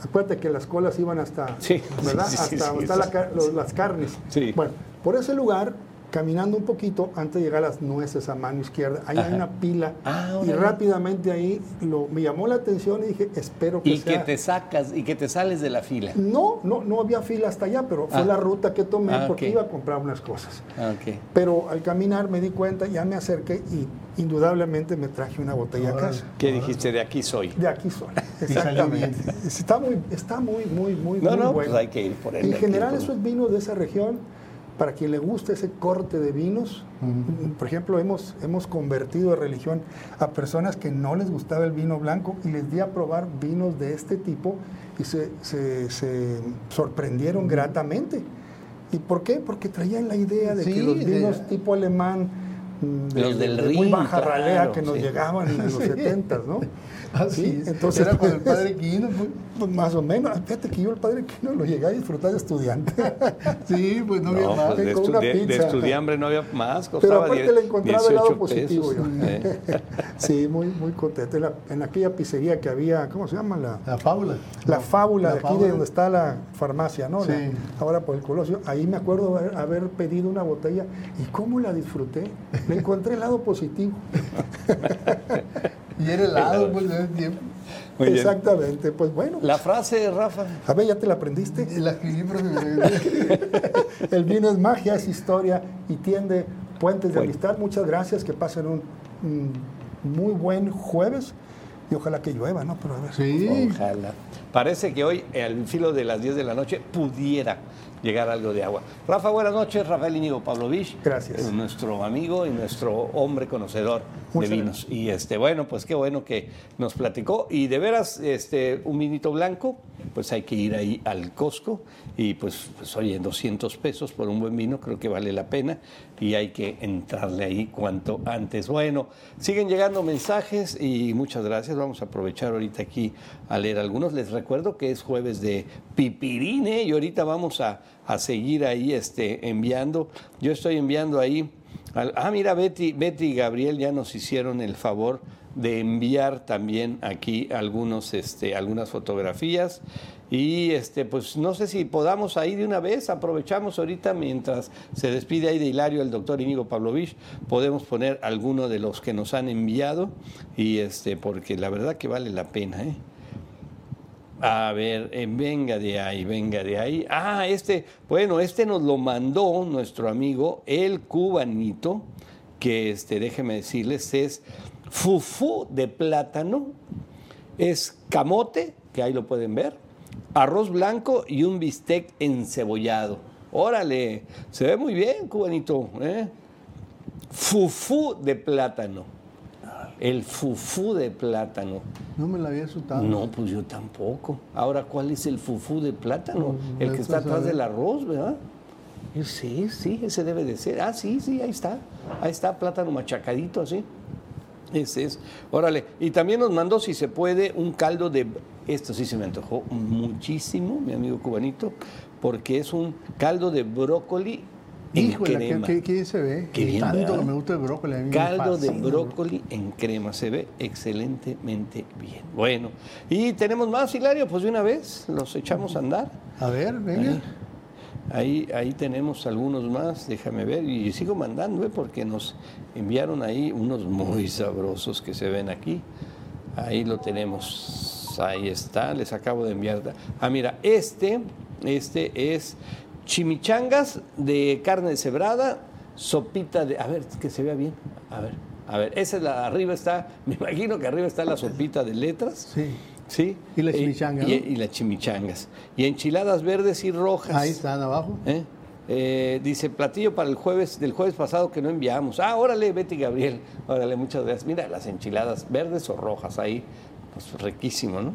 Acuérdate que las colas iban hasta, Sí, ¿verdad? sí, sí, hasta sí, donde sí. están la los- las carnes. Sí. Bueno, por ese lugar, caminando un poquito, antes de llegar a las nueces a mano izquierda, ahí hay Ajá. una pila. Ah, y rápidamente ahí lo, me llamó la atención y dije, espero que Y que sea. te sacas y que te sales de la fila. No, no, no había fila hasta allá, pero fue Ah. la ruta que tomé Ah, porque iba a comprar unas cosas. Ah, ok. Pero al caminar me di cuenta, ya me acerqué y indudablemente me traje una botella a casa. ¿Qué dijiste? De aquí soy. De aquí soy. Y. Exactamente. Está muy, está muy, muy, muy, No, muy no, bueno. pues hay que ir por él. En hay que general, por- esos vinos de esa región, para quien le gusta ese corte de vinos, por ejemplo, hemos, hemos convertido de religión a personas que no les gustaba el vino blanco y les di a probar vinos de este tipo y se, se- se sorprendieron gratamente. ¿Y por qué? Porque traían la idea de que los de- vinos tipo alemán, de, Los del de muy Rin, baja ralea que nos sí. llegaban en los 70, ¿no? Así Sí, es. entonces, Era con el pues, padre Quino. pues. pues más o menos. Fíjate que yo el padre Quino lo llegué a disfrutar de estudiante. Sí, pues no había No, más. pues de, con estu- una de- de pizza. estudiambre no había más. Pero aparte le encontraba el lado 18 positivo pesos. yo. Eh. Sí, muy, muy contento. En, la- en aquella pizzería que había, ¿cómo se llama? La, La fábula. la fábula La de aquí fábula. de donde está la farmacia, ¿no? La- Sí. ahora por el Colosio. Ahí me acuerdo haber, haber pedido una botella y cómo la disfruté. Le encontré el lado positivo. Y era helado, pues, en ese tiempo. Muy bien. Exactamente, pues bueno. La frase, Rafa. A ver, ¿ya te la aprendiste? La escribí. El vino es magia, es historia y tiende puentes de Bueno. amistad. Muchas gracias, que pasen un, un muy buen jueves y ojalá que llueva, ¿no? Pero a ver. Sí. Ojalá. Parece que hoy, al filo de las 10 de la noche, pudiera llegar algo de agua. Rafa, buenas noches. Rafael Íñigo Pavlovich. Gracias. eh, Nuestro amigo y nuestro hombre conocedor Muchas de vinos. Y este, bueno, pues qué bueno que nos platicó. Y de veras, este, un vinito blanco, pues hay que ir ahí al Costco. Y pues, pues oye, 200 pesos por un buen vino, creo que vale la pena. Y hay que entrarle ahí cuanto antes. Bueno, siguen llegando mensajes y muchas gracias. Vamos a aprovechar ahorita aquí a leer algunos. Les recuerdo que es jueves de Pipirine y ahorita vamos a, a seguir ahí este, enviando. Yo estoy enviando ahí. al- ah, mira, Betty, Betty y Gabriel ya nos hicieron el favor de enviar también aquí algunos, este, algunas fotografías. Y este, pues no sé si podamos ahí de una vez, aprovechamos ahorita mientras se despide ahí de Hilario el doctor Íñigo Pavlovich, podemos poner alguno de los que nos han enviado, y este, porque la verdad que vale la pena, ¿eh? A ver, eh, venga de ahí, venga de ahí. Ah, este, bueno, este nos lo mandó nuestro amigo, el cubanito, que este, déjeme decirles, es fufú de plátano, es camote, que ahí lo pueden ver, arroz blanco y un bistec encebollado. Órale, se ve muy bien, cubanito. ¿eh? Fufú de plátano. El fufú de plátano. No me la había asustado. No, pues yo tampoco. Ahora, ¿cuál es el fufú de plátano? Mm, el que está atrás del arroz, ¿verdad? Yo sí, sí, ese debe de ser. Ah, sí, sí, ahí está. Ahí está, plátano machacadito así. Ese es. Órale. Y también nos mandó, si se puede, un caldo de. Esto sí se me antojó muchísimo, mi amigo cubanito, porque es un caldo de brócoli en Híjole, crema. qué- qué se ve. Qué bien, Tanto ¿verdad? que me gusta el brócoli. a mí me Caldo de brócoli en crema, se ve excelentemente bien. Bueno, y tenemos más, Hilario, pues de una vez los echamos a andar. A ver, venga. Ahí, ahí tenemos algunos más, déjame ver, y sigo mandando, ¿eh? porque nos enviaron ahí unos muy sabrosos que se ven aquí. Ahí lo tenemos, ahí está, les acabo de enviar. Ah, mira, este, este es chimichangas de carne deshebrada, sopita de, a ver, que se vea bien, a ver, a ver, esa es la, arriba está, me imagino que arriba está la sopita de letras. Sí. Sí. Y la Eh, chimichanga, y, ¿no? y las chimichangas. Y enchiladas verdes y rojas. Ahí están abajo. ¿Eh? Eh, dice, platillo para el jueves, del jueves pasado que no enviamos. Ah, órale, Betty Gabriel. Órale, muchas gracias. Mira, las enchiladas verdes o rojas ahí. Pues riquísimo, ¿no?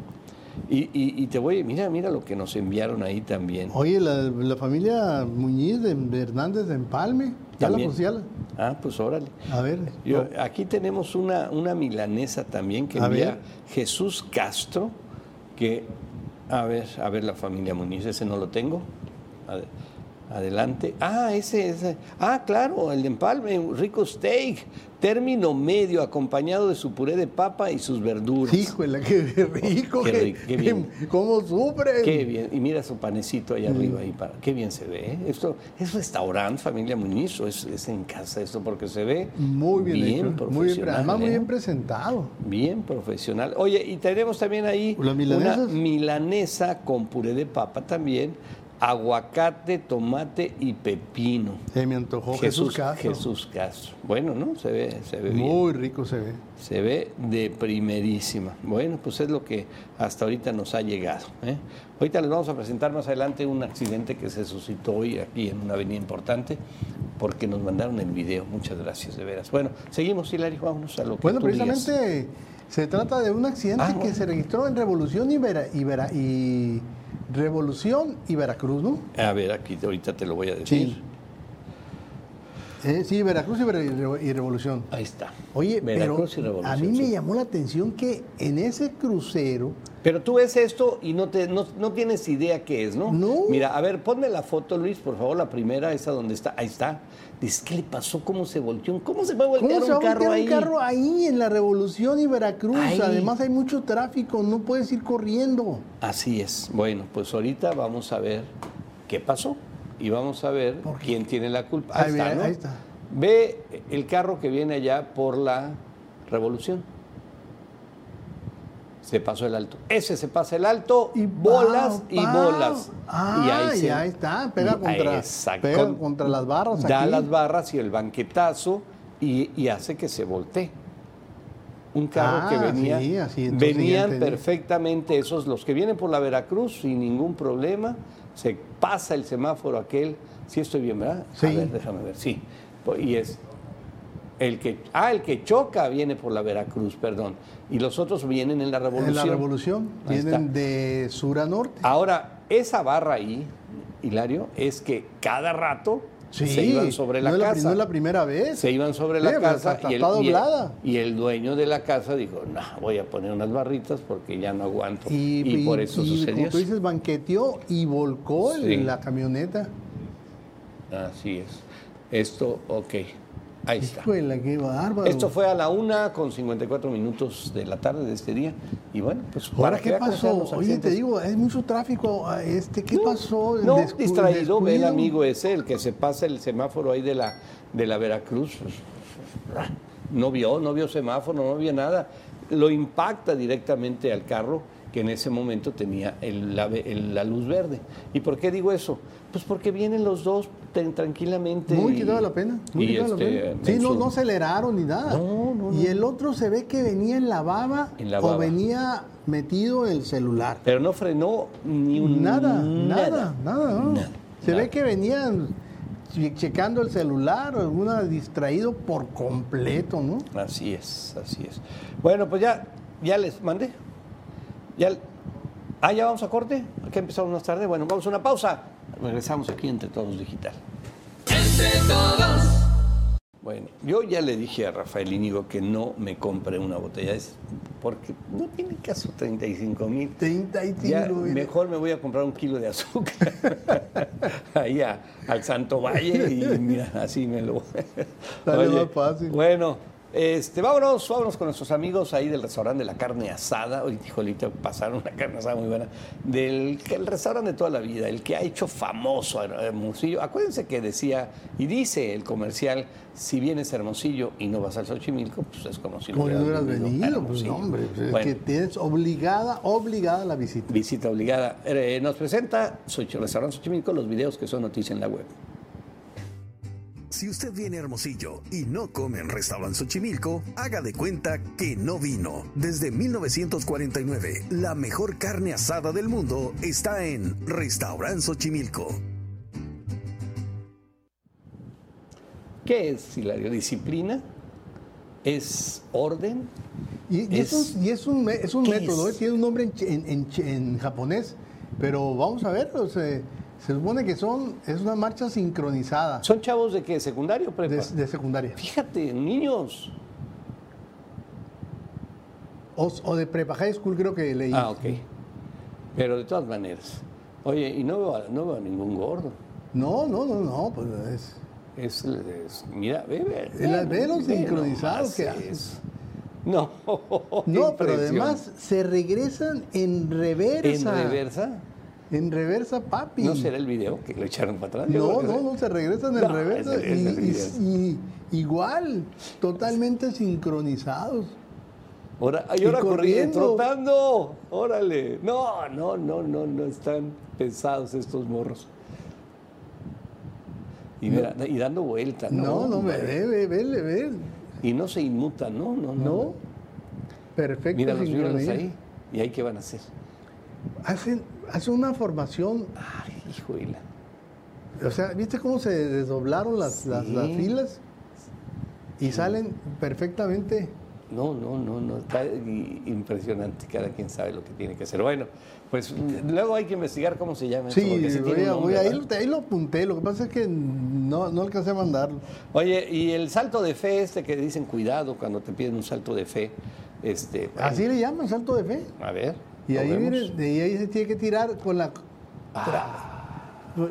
Y, y- y te voy, mira, mira lo que nos enviaron ahí también. Oye, la, la familia Muñiz de, de Hernández de Empalme. Ya la pusieron. Ah, pues órale. A ver. Yo- aquí tenemos una, una milanesa también que A envía ver. Jesús Castro, que, a ver, a ver la familia Muniz, ese no lo tengo. Ade- Adelante. Ah, ese, ese. Ah, claro, el de empalme, rico steak, término medio, acompañado de su puré de papa y sus verduras. Híjole, qué rico. Qué rico, qué bien. ¿Cómo sufren? Qué bien. Y mira su panecito ahí arriba. Ahí para, qué bien se ve. ¿eh? Esto es restaurante, familia Muniz, o es, es en casa esto, porque se ve Muy bien, hecho. Muy bien, profesional, además muy ¿eh? bien presentado. Bien profesional. Oye, y tenemos también ahí ¿Las una milanesa con puré de papa también, aguacate, tomate y pepino. Se me antojó Jesús, Castro. Jesús Castro. Bueno, ¿no? Se ve, se ve bien. Muy rico se ve. Se ve de primerísima. Bueno, pues es lo que hasta ahorita nos ha llegado. ¿eh? Ahorita les vamos a presentar más adelante un accidente que se suscitó hoy aquí en una avenida importante, porque nos mandaron el video. Muchas gracias, de veras. Bueno, seguimos, Hilario, vámonos a lo que Bueno, tú digas. precisamente se trata de un accidente Ah, que bueno. se registró en Revolución y, Vera- y, Vera- y Revolución y Veracruz, ¿no? A ver, aquí ahorita te lo voy a decir. Sí. Eh, sí, Veracruz y, Revolución. Ahí está. Oye, Veracruz y Revolución, a mí me llamó la atención que en ese crucero, Pero tú ves esto y no, te, no, no tienes idea qué es, ¿no? No. Mira, a ver, ponme la foto, Luis, por favor, la primera, esa donde está. Ahí está. Dice, ¿qué le pasó? ¿Cómo se volteó? ¿Cómo se va a voltear ¿cómo se va un a carro voltear ahí? un carro ahí en la Revolución y Veracruz? Ahí. Además hay mucho tráfico, no puedes ir corriendo. Así es. Bueno, pues ahorita vamos a ver qué pasó y vamos a ver quién tiene la culpa. Ahí está, ¿no? ahí está. Ve el carro que viene allá por la revolución. Se pasó el alto. Ese se pasa el alto, Y bolas y bolas. Ah, y ahí, se- ahí está, pega contra- contra las barras Da aquí. las barras y el banquetazo y, y hace que se voltee. Un carro Ah, que venía, sí, así, venían perfectamente esos, los que vienen por la Veracruz sin ningún problema, se pasa el semáforo aquel, sí estoy bien, ¿verdad? Sí. A ver, déjame ver, sí. Y es el que, ah, el que choca viene por la Veracruz, perdón. Y los otros vienen en la Revolución. En la revolución. Ahí Vienen está. de sur a norte. Ahora, esa barra ahí, Hilario, es que cada rato Sí, se iban sobre la no es casa. no es la primera vez. Se iban sobre la Sí, pero casa está- y el, está y el- doblada. y el dueño de la casa dijo, no, voy a poner unas barritas porque ya no aguanto. Y, Y, por eso y sucedió como tú dices, banqueteó y volcó Sí. la camioneta. Así es. Esto, ok. Ahí está. Híjole, qué bárbaro. Esto fue a la una con 54 minutos de la tarde de este día. Y bueno, pues Ahora, ¿qué pasó? Oye, te digo, hay mucho tráfico. ah, Este, ¿Qué pasó? El No, distraído, ve el amigo ese, el que se pasa el semáforo ahí de la, de la Veracruz. pues, No vio, no vio semáforo, no vio nada. Lo impacta directamente al carro que en ese momento tenía el- la, ve- el- la luz verde. ¿Y por qué digo eso? Pues porque vienen los dos tranquilamente. Muy quitado la pena. Muy y la este, pena. en Sí, no, no aceleraron ni nada. No, no. Y el otro se ve que venía en la baba, En la o venía metido el celular. Pero no frenó ni un Nada, nada, nada. ¿no? Nada, Se nada. ve que venían che- checando el celular o alguna distraído por completo, ¿no? Así es, así es. Bueno, pues ya, ya les mandé. Ya, ah, ya vamos a corte. Aquí empezamos más tarde. Bueno, vamos a una pausa. Regresamos aquí entre todos digital. Bueno, yo ya le dije a Rafael Íñigo que no me compre una botella, es porque no tiene caso 35 mil. 35 Ya, mil. mejor me voy a comprar un kilo de azúcar ahí a- al Santo Valle y mira, así me lo Sale más fácil. Bueno, este, vámonos, vámonos con nuestros amigos ahí del restaurante de la carne asada. Hoy, hijolita, pasaron una carne asada muy buena. Del el restaurante de toda la vida, el que ha hecho famoso a Hermosillo. Acuérdense que decía y dice el comercial: si vienes a Hermosillo y no vas al Xochimilco, pues es como si no hubieras a venido, pues hombre, pues, es Bueno. que tienes obligada, obligada la visita. Visita obligada. Eh, nos presenta Xochi- Restaurante Xochimilco los videos que son noticia en la web. Si usted viene a Hermosillo y no come en Restaurant Xochimilco, haga de cuenta que no vino. Desde 1949, la mejor carne asada del mundo está en Restaurant Xochimilco. ¿Qué es, Hilario? ¿Disciplina? ¿Es orden? Y, y Es- es, un, y es un, me- es un ¿Qué método, es? ¿eh? tiene un nombre en, ch- en- en ch- en japonés, pero vamos a ver, o sea, se supone que son, es una marcha sincronizada ¿Son chavos de qué? ¿Secundario o prepa? de, de secundaria. Fíjate, niños. O, o de prepa high school creo que leí. Ah, ok. Pero de todas maneras. Oye, y no veo, a- no veo a ningún gordo. No, no, no, no, pues es... Es, es- mira, ve, ve, El ve, ve sincronizado nomás que es. No, No, pero además se regresan en ¿En reversa. En reversa, papi. ¿No será el video que lo echaron para atrás? No, no, no, se regresan en No, reversa y- igual, totalmente sincronizados. Ahora, y ahora corriendo, trotando. Órale. No, no, no, no, no están pesados estos morros. Y, mira, y dando vueltas. No, no, me hombre. ve, ve, vele, ve. Y no se inmutan, no, no, no. No, perfecto. Mira los ahí. ¿Y ahí qué van a hacer? Hacen, hacen una formación, Ay, hijo de la- o sea, ¿viste cómo se desdoblaron las, las, Sí. las filas? Y salen perfectamente. No, no, no, no. Está impresionante. Cada quien sabe lo que tiene que hacer. Bueno, pues luego hay que investigar cómo se llama Sí, sí voy voy nombre, a- ahí, ahí lo apunté, lo que pasa es que no, no alcancé a mandarlo. Oye, y el salto de fe este que dicen cuidado cuando te piden un salto de fe, este, Así le llaman, salto de fe. a ver. Y ahí, viene, de ahí se tiene que tirar con la... Pues,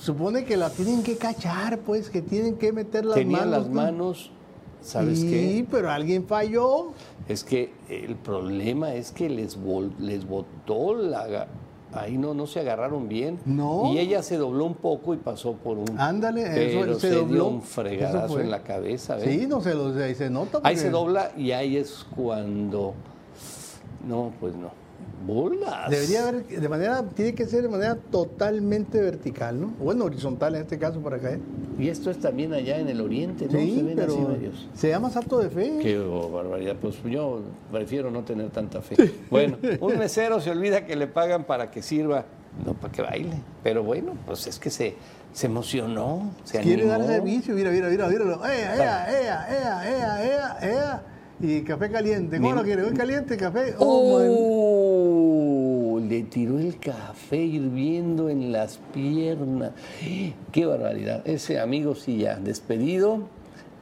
Supone que la tienen que cachar, pues, que tienen que meter las Tenían manos. las pues. manos, ¿sabes sí, qué? pero alguien falló. Es que el problema es que les, vol- les botó la... Ahí no, no se agarraron bien. No. Y ella se dobló un poco y pasó por un... Ándale, eso, Pero se se, dobló. dio un fregadazo en la cabeza. ¿ves? Sí, no se, lo, se, se nota. Ahí se dobla y ahí es cuando No, pues no. Bolas. Debería haber, de manera, tiene que ser de manera totalmente vertical, ¿no? Bueno, horizontal en este caso para caer. Y esto es también allá en el oriente, ¿no? Sí, se ven así pero medios. se llama salto de fe. Qué barbaridad. Pues yo prefiero no tener tanta fe. Bueno, un mesero se olvida que le pagan para que sirva, no para que baile. Pero bueno, pues es que se, se emocionó, se Quiere animó. dar servicio, mira, mira, mira, mira. Ea, ea, ea, ea, ea, ea, ea. Y café caliente. ¿Cómo Ni- lo quiere? ¿Hoy caliente? ¿Café? Oh. ¡Oh! Le tiró el café hirviendo en las piernas. ¡Qué barbaridad! Ese amigo sí ya despedido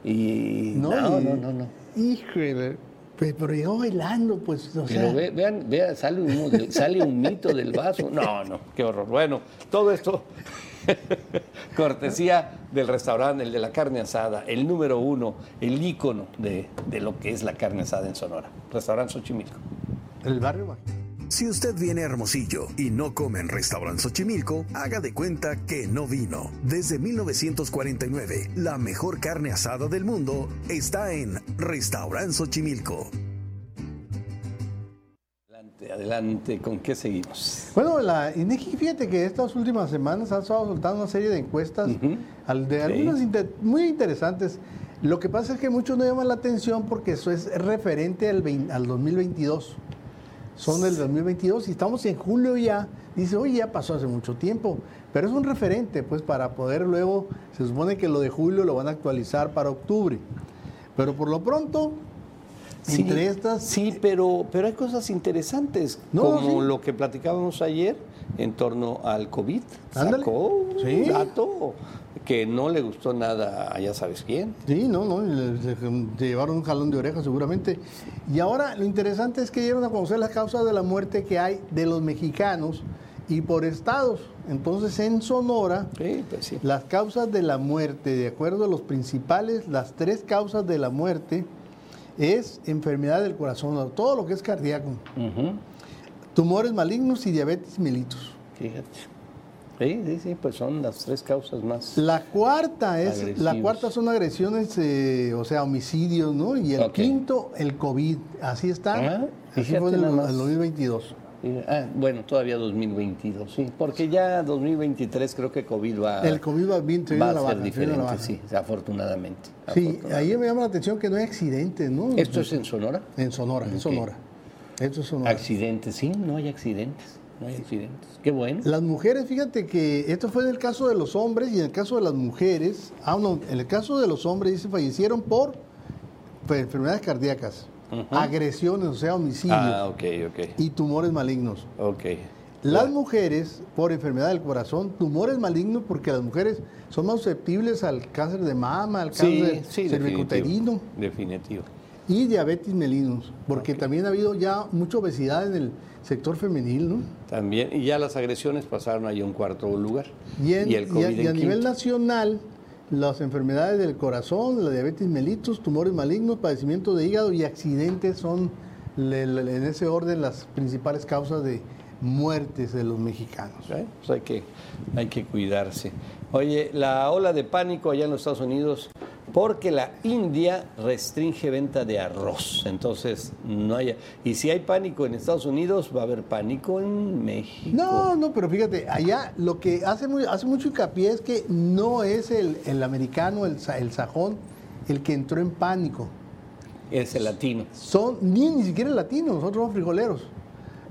y... No, no, y- no, no. Híjole. Pues, pero llegó bailando, pues, o sea. Pero ve- vean, vean, sale un, sale un mito del vaso. No, no, qué horror. Bueno, todo esto cortesía del restaurante, el de la carne asada, el número uno, el ícono de, de lo que es la carne asada en Sonora. Restaurante Xochimilco. El barrio. Si usted viene a Hermosillo y no come en Restaurant Xochimilco, haga de cuenta que no vino. Desde 1949, la mejor carne asada del mundo está en Restaurant Xochimilco. Adelante, adelante, ¿con qué seguimos? Bueno, la INEGI, fíjate que estas últimas semanas ha estado soltando una serie de encuestas, de Sí. algunas inter- muy interesantes. Lo que pasa es que muchos no llaman la atención porque eso es referente al, al 2022. Son del 2022 y estamos en julio ya. Dice, oye, ya pasó hace mucho tiempo. Pero es un referente, pues, para poder luego, se supone que lo de julio lo van a actualizar para octubre. Pero por lo pronto, entre estas... Sí, pero, pero hay cosas interesantes, No, como sí. lo que platicábamos ayer en torno al COVID. Ándale. Sacó Sí. un dato que no le gustó nada a ya sabes quién. Sí, no, no, le- llevaron un jalón de oreja seguramente. Y ahora lo interesante es que dieron a conocer las causas de la muerte que hay de los mexicanos y por estados. Entonces en Sonora, Sí, pues sí. las causas de la muerte, de acuerdo a los principales, las tres causas de la muerte es enfermedad del corazón, todo lo que es cardíaco, tumores malignos y diabetes mellitus. Fíjate. Sí, sí, sí, pues son las tres causas más. La cuarta es, la cuarta son agresiones, eh, o sea, homicidios, ¿no? Y el quinto, el COVID. Así está. Ah, Así fue en el, el 2022. Ah, bueno, todavía 2022, sí, porque ya 2023 creo que COVID va, El COVID va bien, va a la ser baja, se viene a la diferente, baja. sí, afortunadamente. Sí, ahí me llama la atención que no hay accidentes, ¿no? ¿Esto es en Sonora? En Sonora, en. Sonora. Esto es Sonora. Accidentes, sí, no hay accidentes, no hay accidentes. Qué bueno. Las mujeres, fíjate que esto fue en el caso de los hombres y en el caso de las mujeres. Ah, no, en el caso de los hombres, dice, fallecieron por enfermedades cardíacas, agresiones, o sea, homicidios Ah, ok, ok, y tumores malignos. ok. Las mujeres por enfermedad del corazón, tumores malignos, porque las mujeres son más susceptibles al cáncer de mama, al cáncer sí, cervicuterino definitivo. Definitivo. y diabetes mellitus, porque también ha habido ya mucha obesidad en el sector femenil, ¿no? También, y ya las agresiones pasaron ahí a un cuarto lugar. Y, en- el y COVID a, y a nivel nacional, las enfermedades del corazón, la diabetes mellitus, tumores malignos, padecimiento de hígado y accidentes son le- le- en ese orden las principales causas de muertes de los mexicanos. ¿eh? Pues hay que, hay que cuidarse. Oye, la ola de pánico allá en los Estados Unidos, porque la India restringe venta de arroz. Entonces, no hay. Y si hay pánico en Estados Unidos, va a haber pánico en México. No, no, pero fíjate, allá lo que hace, muy- hace mucho hincapié es que no es el, el americano, el, el sajón, el que entró en pánico. Es el latino. Son ni, ni siquiera latinos, nosotros somos frijoleros.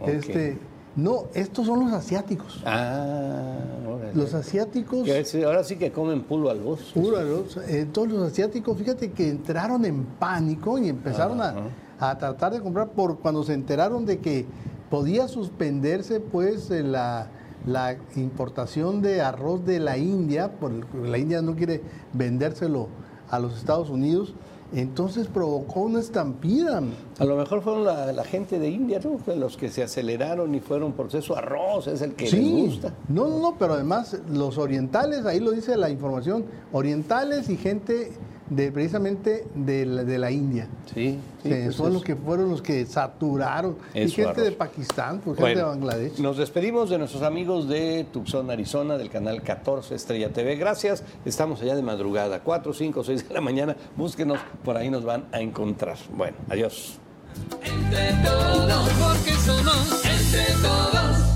Este, no, estos son los asiáticos. Ah, órale. Los asiáticos, Que ahora sí que comen pulo al bosque. Úralos, eh, todos los asiáticos, fíjate que entraron en pánico y empezaron a, a tratar de comprar por cuando se enteraron de que podía suspenderse pues eh, la, la importación de arroz de la India, porque la India no quiere vendérselo a los Estados Unidos, entonces provocó una estampida. A lo mejor fueron la, la gente de India, ¿no? Los que se aceleraron y fueron por eso arroz, es el que les gusta. No, no, no, pero además los orientales, ahí lo dice la información, orientales y gente de precisamente de la, de la India. Sí, sí, que pues son es- los que fueron los que saturaron. Y Es su gente arroz. de Pakistán, pues gente de Bangladesh. Nos despedimos de nuestros amigos de Tucson, Arizona, del canal 14 Estrella TV. Gracias. Estamos allá de madrugada, 4, 5, 6 de la mañana. Búsquenos, por ahí nos van a encontrar. Bueno, adiós. Entre todos, porque somos entre todos.